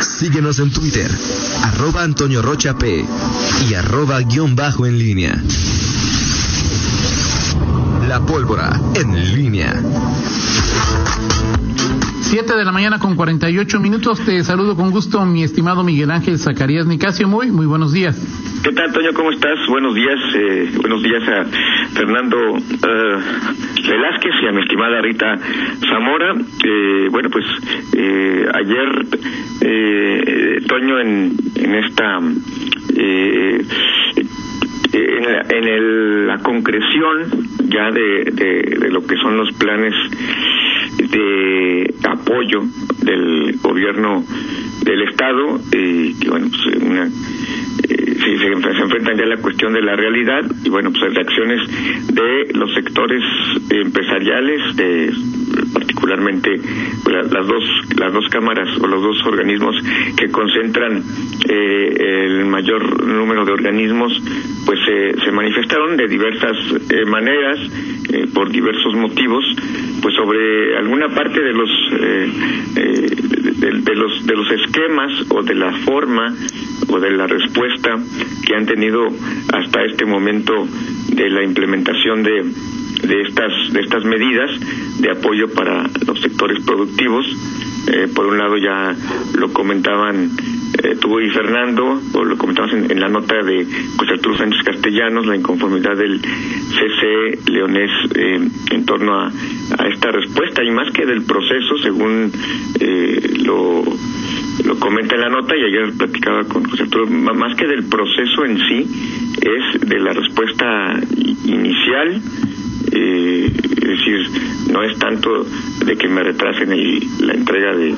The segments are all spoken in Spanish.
Síguenos en Twitter, arroba Antonio Rocha P y arroba guion bajo en línea. La pólvora en línea. 7 de la mañana con 48 minutos. Te saludo con gusto, mi estimado Miguel Ángel Zacarías Nicasio. Muy, muy buenos días. ¿Qué tal, Toño? ¿Cómo estás? Buenos días. Eh, buenos días a Fernando eh, Velázquez y a mi estimada Rita Zamora. Eh, bueno, pues eh, ayer, eh, Toño, en, en esta. Eh, en, la, en el, la concreción ya de, de, de lo que son los planes de apoyo del gobierno del estado eh, que bueno pues una se, se, enfrentan ya a la cuestión de la realidad y bueno pues reacciones de los sectores empresariales de particularmente la, las dos las dos cámaras o los dos organismos que concentran eh, el mayor número de organismos pues eh, se manifestaron de diversas eh, maneras eh, por diversos motivos pues sobre alguna parte de los eh, eh, de, de, los de los esquemas o de la forma o de la respuesta que han tenido hasta este momento de la implementación de de estas de estas medidas de apoyo para los sectores productivos. Eh, por un lado ya lo comentaban eh, y Fernando, o lo comentabas en, en la nota de José Arturo Sánchez Castellanos, la inconformidad del CC Leonés eh, en torno a, a, esta respuesta, y más que del proceso, según eh, lo, lo comenta en la nota, y ayer platicaba con José Arturo, más que del proceso en sí, es de la respuesta inicial, eh, es decir, no es tanto de que me retrasen el, la entrega de,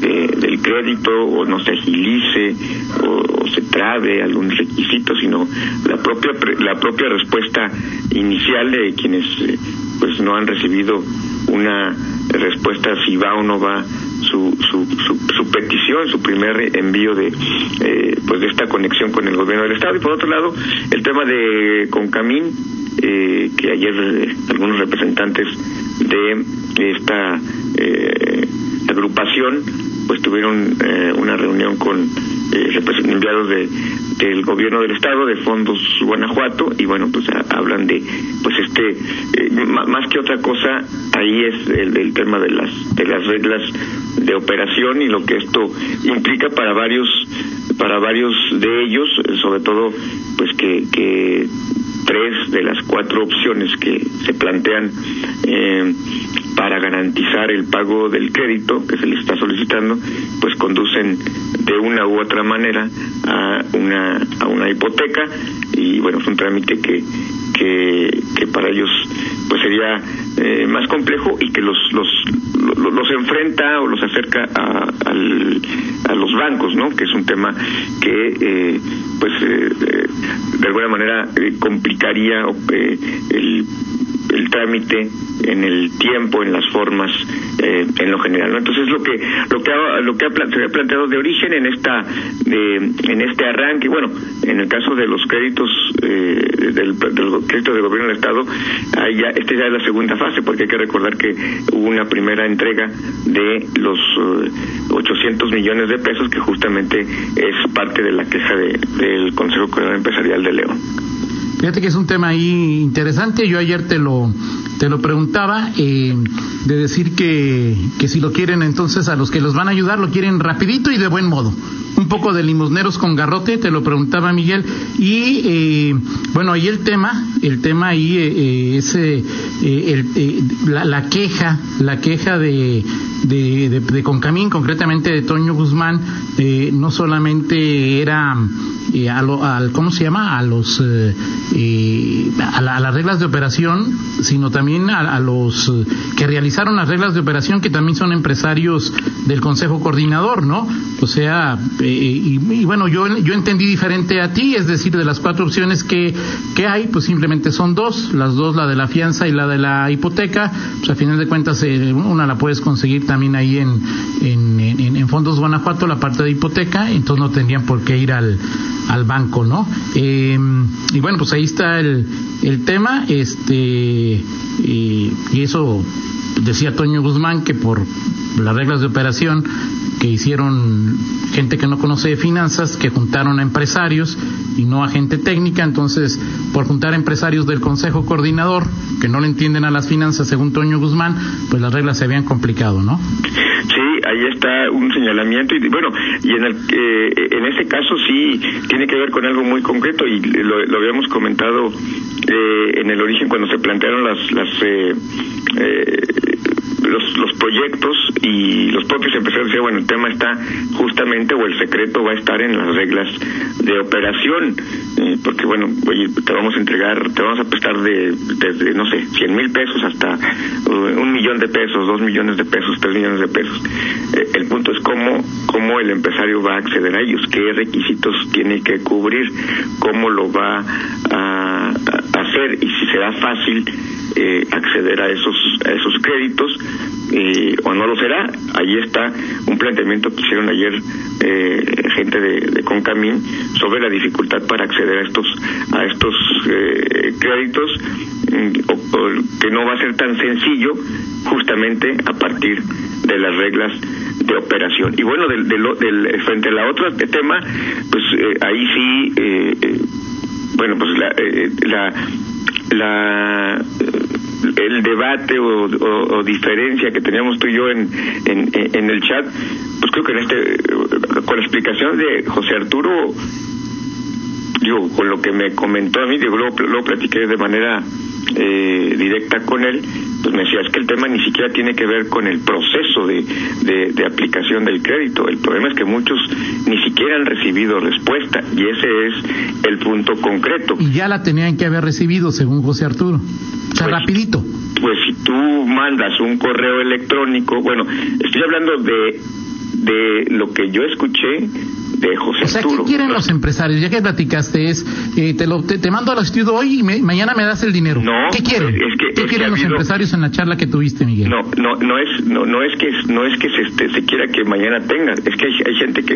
de, del crédito o no se agilice o, o, se trabe algún requisito, sino la propia la propia respuesta inicial de quienes eh, pues no han recibido una respuesta si va o no va su, su, su, su petición, su primer envío de eh, pues de esta conexión con el gobierno del estado. Y por otro lado el tema de Concamín eh, que ayer eh, algunos representantes de esta eh, agrupación pues tuvieron eh, una reunión con eh, enviados de del gobierno del estado de fondos Guanajuato y bueno pues hablan de pues este más que otra cosa ahí es el, el, tema de las de las reglas de operación y lo que esto implica para varios para varios de ellos sobre todo pues que que tres de las cuatro opciones que se plantean eh, para garantizar el pago del crédito que se le está solicitando, pues conducen de una u otra manera a una a una hipoteca y bueno es un trámite que que, que para ellos pues sería eh, más complejo y que los, los los enfrenta o los acerca a, al, a los bancos no que es un tema que eh, pues eh, de alguna manera eh, complicaría eh, el el trámite en el tiempo en las formas eh, en lo general ¿no? entonces lo que lo que ha, lo que ha, se ha planteado de origen en esta de, en este arranque bueno en el caso de los créditos eh, del, del crédito del gobierno del estado ahí ya esta ya es la segunda fase porque hay que recordar que hubo una primera entrega de los uh, 800 millones de pesos que justamente es parte de la queja de, del Consejo Coordinador Empresarial de León Fíjate que es un tema ahí interesante. Yo ayer te lo te lo preguntaba eh, de decir que, que si lo quieren entonces a los que los van a ayudar lo quieren rapidito y de buen modo un poco de limosneros con garrote, te lo preguntaba Miguel. Y eh, bueno, ahí el tema, el tema ahí eh, es eh, eh, la, queja, la queja de, de, de, de Concamín, concretamente de Toño Guzmán, eh, no solamente era eh, a lo, al, ¿cómo se llama? A los a, la, a, las reglas de operación, sino también a, a los que realizaron las reglas de operación, que también son empresarios del Consejo Coordinador, ¿no? O sea, eh, y, y, bueno, yo, yo entendí diferente a ti, es decir, de las cuatro opciones que, que hay, pues simplemente son dos, las dos, la de la fianza y la de la hipoteca, pues a final de cuentas eh, una la puedes conseguir también ahí en, en, en, Fondos Guanajuato, la parte de hipoteca, entonces no tendrían por qué ir al, al banco, ¿no? Eh, y bueno, pues ahí está el, el tema, este, y, y eso decía Toño Guzmán que por las reglas de operación que hicieron gente que no conoce de finanzas, que juntaron a empresarios y no a gente técnica, entonces por juntar a empresarios del Consejo Coordinador que no le entienden a las finanzas según Toño Guzmán, pues las reglas se habían complicado, ¿no? Sí, ahí está un señalamiento y bueno, y en el eh, en ese caso sí tiene que ver con algo muy concreto y lo, habíamos comentado eh, en el origen cuando se plantearon las las eh, los, los proyectos y los propios empresarios decían, bueno, el tema está justamente, o el secreto va a estar en las reglas de operación, eh, porque bueno, oye, te vamos a entregar, te vamos a prestar de, desde, no sé, 100 mil pesos hasta uh, un millón de pesos, dos millones de pesos, tres millones de pesos. Eh, el punto es cómo, cómo el empresario va a acceder a ellos, qué requisitos tiene que cubrir, cómo lo va a, a hacer y si será fácil eh, acceder a esos a esos créditos eh, o no lo será. Ahí está un planteamiento que hicieron ayer eh, gente de, de, Concamín sobre la dificultad para acceder a estos a estos créditos mm, que no va a ser tan sencillo justamente a partir de las reglas de operación. Y bueno del, del, frente a la otra tema pues ahí sí bueno pues la, la la el debate o, diferencia que teníamos tú y yo en, en, el chat, pues creo que en este, con la explicación de José Arturo, digo, con lo que me comentó a mí, digo, luego platiqué de manera eh, directa con él, pues me decía, es que el tema ni siquiera tiene que ver con el proceso de, de, aplicación del crédito. El problema es que muchos ni siquiera han recibido respuesta y ese es el punto concreto. Y ya la tenían que haber recibido, según José Arturo. O sea, pues, rapidito. Pues si tú mandas un correo electrónico, bueno, estoy hablando de, de lo que yo escuché o sea, ¿qué quieren los empresarios? Ya que platicaste, es eh, te, lo, te, mando al estudio hoy y mañana me das el dinero. No, ¿Qué quieren? ¿Qué quieren los empresarios en la charla que tuviste, Miguel? No, no, no es, no, no es que no es que se, este, se quiera que mañana tenga. Es que hay, gente que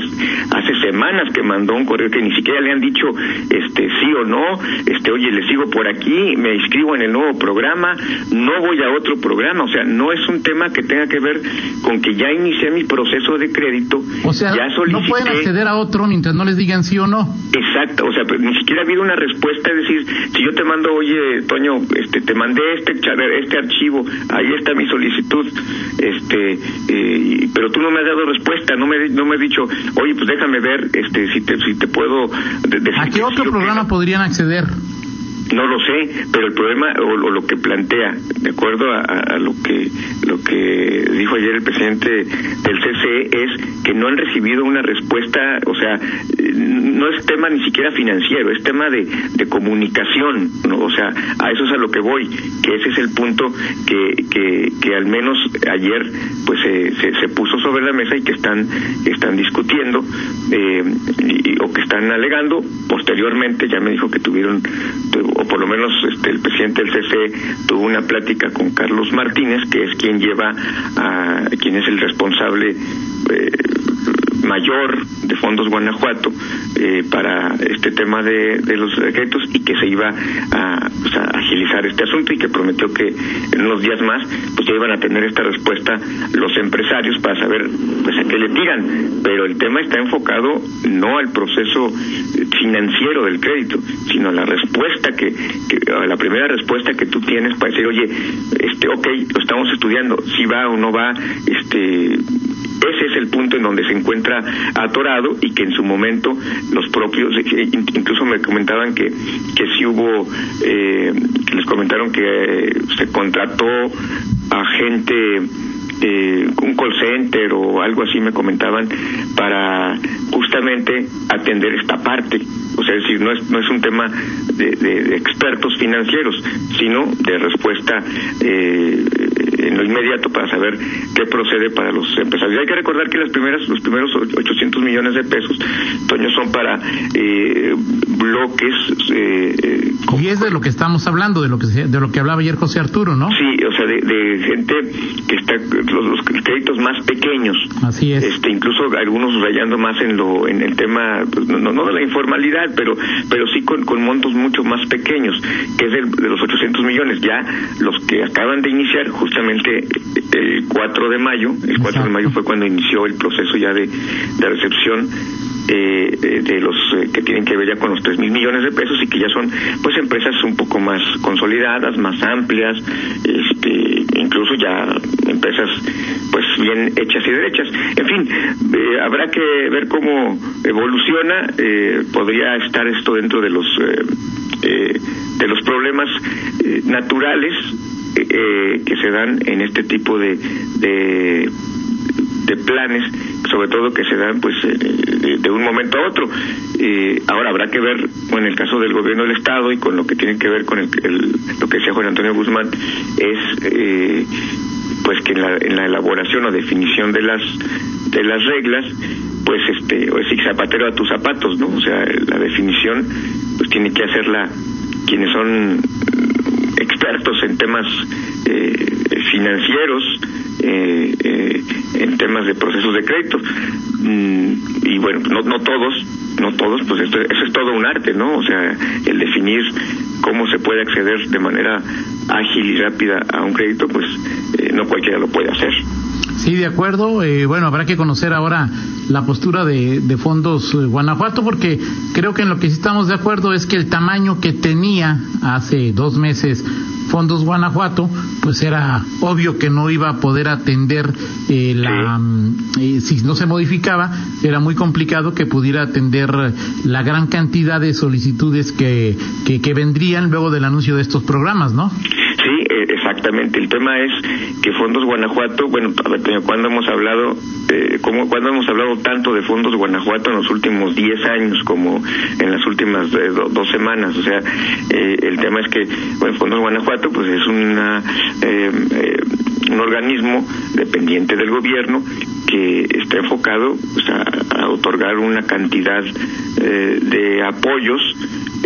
hace semanas que mandó un correo que ni siquiera le han dicho, este, sí o no. Este, oye, le sigo por aquí, me inscribo en el nuevo programa, no voy a otro programa. O sea, no es un tema que tenga que ver con que ya inicié mi proceso de crédito. O sea, ya no pueden acceder a otro mientras no les digan sí o no. Exacto, o sea, pues, ni siquiera ha habido una respuesta, es decir, si yo te mando, oye, Toño, este, te mandé este este archivo, ahí está mi solicitud, este, eh, pero tú no me has dado respuesta, no me no me has dicho, oye, pues déjame ver, este, si te si te puedo decir. ¿A qué otro programa podrían acceder? No lo sé, pero el problema o, lo que plantea, de acuerdo a, lo que lo que dijo ayer el presidente del CCE es que no han recibido una respuesta, o sea, no es tema ni siquiera financiero, es tema de, de comunicación, ¿no? o sea, a eso es a lo que voy, que ese es el punto que, que, que al menos ayer pues se, se, puso sobre la mesa y que están están discutiendo eh, o que están alegando posteriormente ya me dijo que tuvieron o por lo menos este, el presidente del CC tuvo una plática con Carlos Martínez, que es quien lleva a quien es el responsable eh, mayor de Fondos Guanajuato eh, para este tema de, los decretos y que se iba pues, a, agilizar este asunto y que prometió que en unos días más pues ya iban a tener esta respuesta los empresarios para saber pues a qué le tiran. Pero el tema está enfocado no al proceso financiero del crédito sino a la respuesta que, a la primera respuesta que tú tienes para decir oye este ok lo estamos estudiando si va o no va este ese es el punto en donde se encuentra atorado y que en su momento los propios, eh, incluso me comentaban que, que si hubo, eh, les comentaron que se contrató a gente eh, un call center o algo así me comentaban para justamente atender esta parte. O sea, es decir, no es, no es un tema de, de, expertos financieros, sino de respuesta eh, en lo inmediato para saber qué procede para los empresarios. Hay que recordar que las primeras, los primeros 800 millones de pesos, Toño, son para eh, bloques. Eh, y es de lo que estamos hablando, de lo que de lo que hablaba ayer José Arturo, ¿no? Sí, o sea, de, gente que está los, créditos más pequeños. Así es. Este, incluso algunos rayando más en lo en el tema, pues, no, no de la informalidad, pero pero sí con, con montos mucho más pequeños, que es de los 800 millones. Ya los que acaban de iniciar, justamente el 4 de mayo, el 4 de mayo fue cuando inició el proceso ya de, de recepción eh, de los eh, que tienen que ver ya con los tres mil millones de pesos y que ya son pues empresas un poco más consolidadas, más amplias, este, incluso ya empresas pues bien hechas y derechas. En fin, eh, habrá que ver cómo evoluciona. Eh, podría estar esto dentro de los eh, de los problemas naturales que se dan en este tipo de, de planes, sobre todo que se dan pues de, un momento a otro. Eh, ahora habrá que ver, en el caso del gobierno del Estado y con lo que tiene que ver con el, lo que decía Juan Antonio Guzmán, es eh, pues que en la, en la elaboración o definición de las de las reglas pues este o decir zapatero a tus zapatos no o sea la definición pues tiene que hacerla quienes son expertos en temas eh, financieros eh, eh, en temas de procesos de crédito. Mm, y bueno, no, no todos, no todos, pues esto, eso es todo un arte, ¿no? O sea, el definir cómo se puede acceder de manera ágil y rápida a un crédito, pues eh, no cualquiera lo puede hacer. Sí, de acuerdo. Bueno, habrá que conocer ahora la postura de, de Fondos Guanajuato, porque creo que en lo que sí estamos de acuerdo es que el tamaño que tenía hace dos meses Fondos Guanajuato, pues era obvio que no iba a poder atender eh, la, mm, si no se modificaba, era muy complicado que pudiera atender la gran cantidad de solicitudes que, que, que vendrían luego del anuncio de estos programas, ¿no? Sí, eh, exactamente. El tema es que Fondos Guanajuato, bueno, ¿cuándo hemos hablado, eh, cómo, cuándo hemos hablado tanto de Fondos Guanajuato en los últimos 10 años como en las últimas eh, dos semanas? O sea, eh, el tema es que, bueno, Fondos Guanajuato, pues es una, un organismo dependiente del gobierno que está enfocado pues, a, otorgar una cantidad de apoyos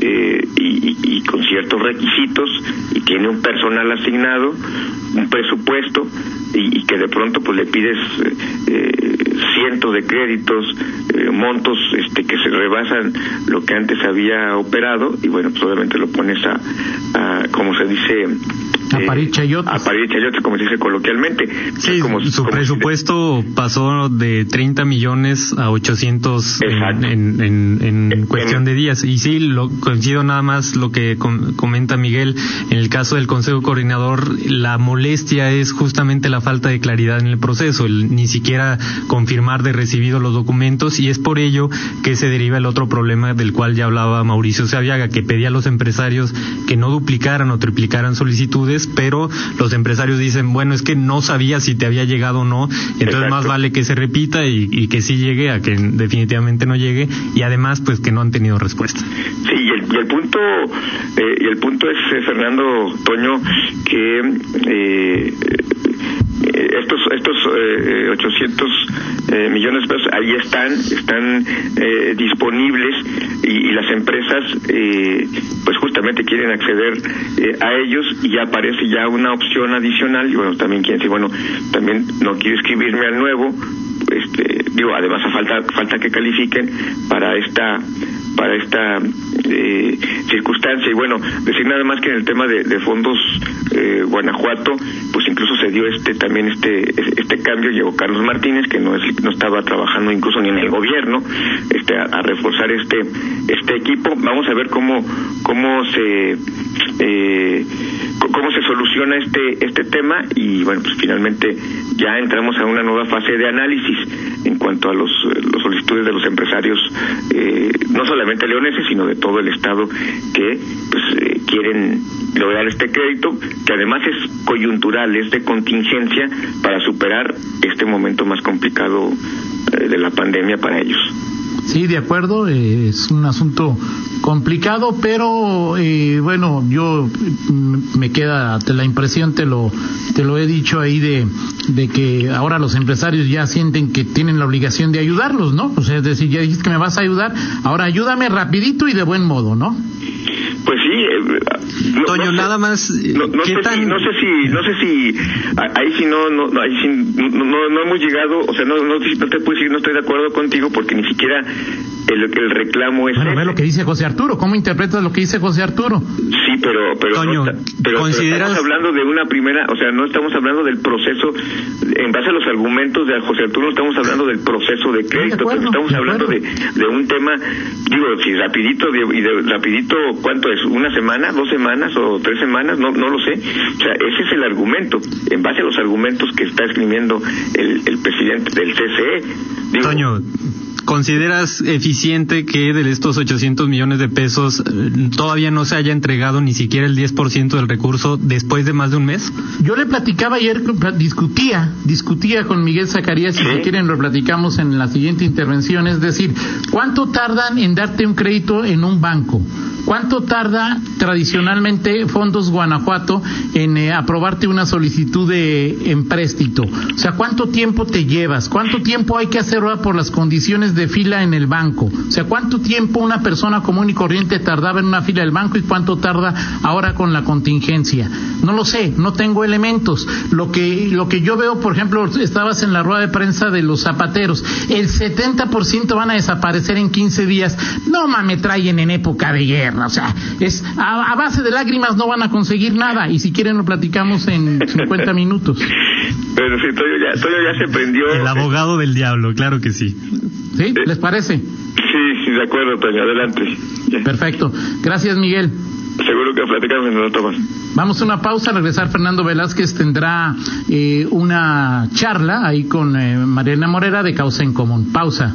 eh, y, con ciertos requisitos y tiene un personal asignado, un presupuesto y, que de pronto pues le pides eh, cientos de créditos, eh, montos este que se rebasan lo que antes había operado y bueno pues obviamente lo pones a, a como se dice a París A como se dice coloquialmente. Sí, como, su presupuesto pasó de 30 millones a 800 en, en, en, cuestión de días. Y sí, lo, coincido nada más lo que comenta Miguel. En el caso del Consejo Coordinador, la molestia es justamente la falta de claridad en el proceso, el ni siquiera confirmar de recibido los documentos y es por ello que se deriva el otro problema del cual ya hablaba Mauricio Saviaga, que pedía a los empresarios que no duplicaran o triplicaran solicitudes pero los empresarios dicen, bueno, es que no sabía si te había llegado o no, entonces más vale que se repita y, que sí llegue a que definitivamente no llegue y además pues que no han tenido respuesta. Sí, y el, punto eh, y el punto es eh, Fernando Toño que eh, estos estos 800 millones de pesos ahí están están disponibles y, las empresas pues justamente quieren acceder a ellos y ya aparece ya una opción adicional y bueno también quieren decir bueno también no quiero escribirme al nuevo este digo además falta falta que califiquen para esta para esta eh, circunstancia. Y bueno decir nada más que en el tema de, fondos eh, Guanajuato pues incluso se dio este también este este cambio. Llegó Carlos Martínez que no es, no estaba trabajando incluso ni en el gobierno este a, reforzar este este equipo. Vamos a ver cómo cómo se eh, cómo se soluciona este este tema. Y bueno pues finalmente ya entramos a una nueva fase de análisis en cuanto a los, los solicitudes de los empresarios eh, no solamente leoneses sino de todo el estado que pues eh, quieren lograr este crédito que además es coyuntural es de contingencia para superar este momento más complicado eh, de la pandemia para ellos Sí, de acuerdo, eh, es un asunto complicado, pero eh, bueno, yo mm, me queda la impresión, te lo, te lo he dicho ahí, de, de que ahora los empresarios ya sienten que tienen la obligación de ayudarlos, ¿no? O sea, es decir, ya dijiste que me vas a ayudar, ahora ayúdame rapidito y de buen modo, ¿no? Pues sí, eh, no, Toño, nada más. No, sé si, no sé si, no sé si, ahí sí no, no, ahí sí, no, no, hemos llegado, o sea, no, no, no te puedo decir, no estoy de acuerdo contigo porque ni siquiera el, el reclamo es bueno, ve lo que dice José Arturo, ¿cómo interpretas lo que dice José Arturo? Sí, pero pero, pero, estamos hablando de una primera, o sea, no estamos hablando del proceso en base a los argumentos de José Arturo, estamos hablando del proceso de crédito, estamos hablando de, de un tema, digo, si rapidito y de rapidito, ¿cuánto es? ¿Una semana, dos semanas o tres semanas? No no lo sé. O sea, ese es el argumento, en base a los argumentos que está escribiendo el, el presidente del CCE. Toño, ¿Consideras eficiente que de estos 800 millones de pesos eh, todavía no se haya entregado ni siquiera el 10% del recurso después de más de un mes? Yo le platicaba ayer, discutía, discutía con Miguel Zacarías, si quieren lo platicamos en la siguiente intervención, es decir, ¿cuánto tardan en darte un crédito en un banco? ¿Cuánto tarda tradicionalmente Fondos Guanajuato en eh, aprobarte una solicitud de empréstito? O sea, ¿cuánto tiempo te llevas? ¿Cuánto tiempo hay que hacer por las condiciones de fila en el banco? O sea, ¿cuánto tiempo una persona común y corriente tardaba en una fila del banco y cuánto tarda ahora con la contingencia? No lo sé, no tengo elementos. Lo que, lo que yo veo, por ejemplo, estabas en la rueda de prensa de los zapateros, el 70% van a desaparecer en 15 días. No me traen en época de guerra. O sea, es a, base de lágrimas no van a conseguir nada. Y si quieren lo platicamos en 50 minutos. Pero sí, Toyo ya, ya se prendió. El abogado del diablo, claro que sí. ¿Sí? ¿Les parece? Sí, sí, de acuerdo, Toño. Adelante. Perfecto. Gracias, Miguel. Seguro que platicamos en otro más. Vamos a una pausa. Al regresar, Fernando Velázquez tendrá eh, una charla ahí con eh, Mariana Morera de Causa en Común. Pausa.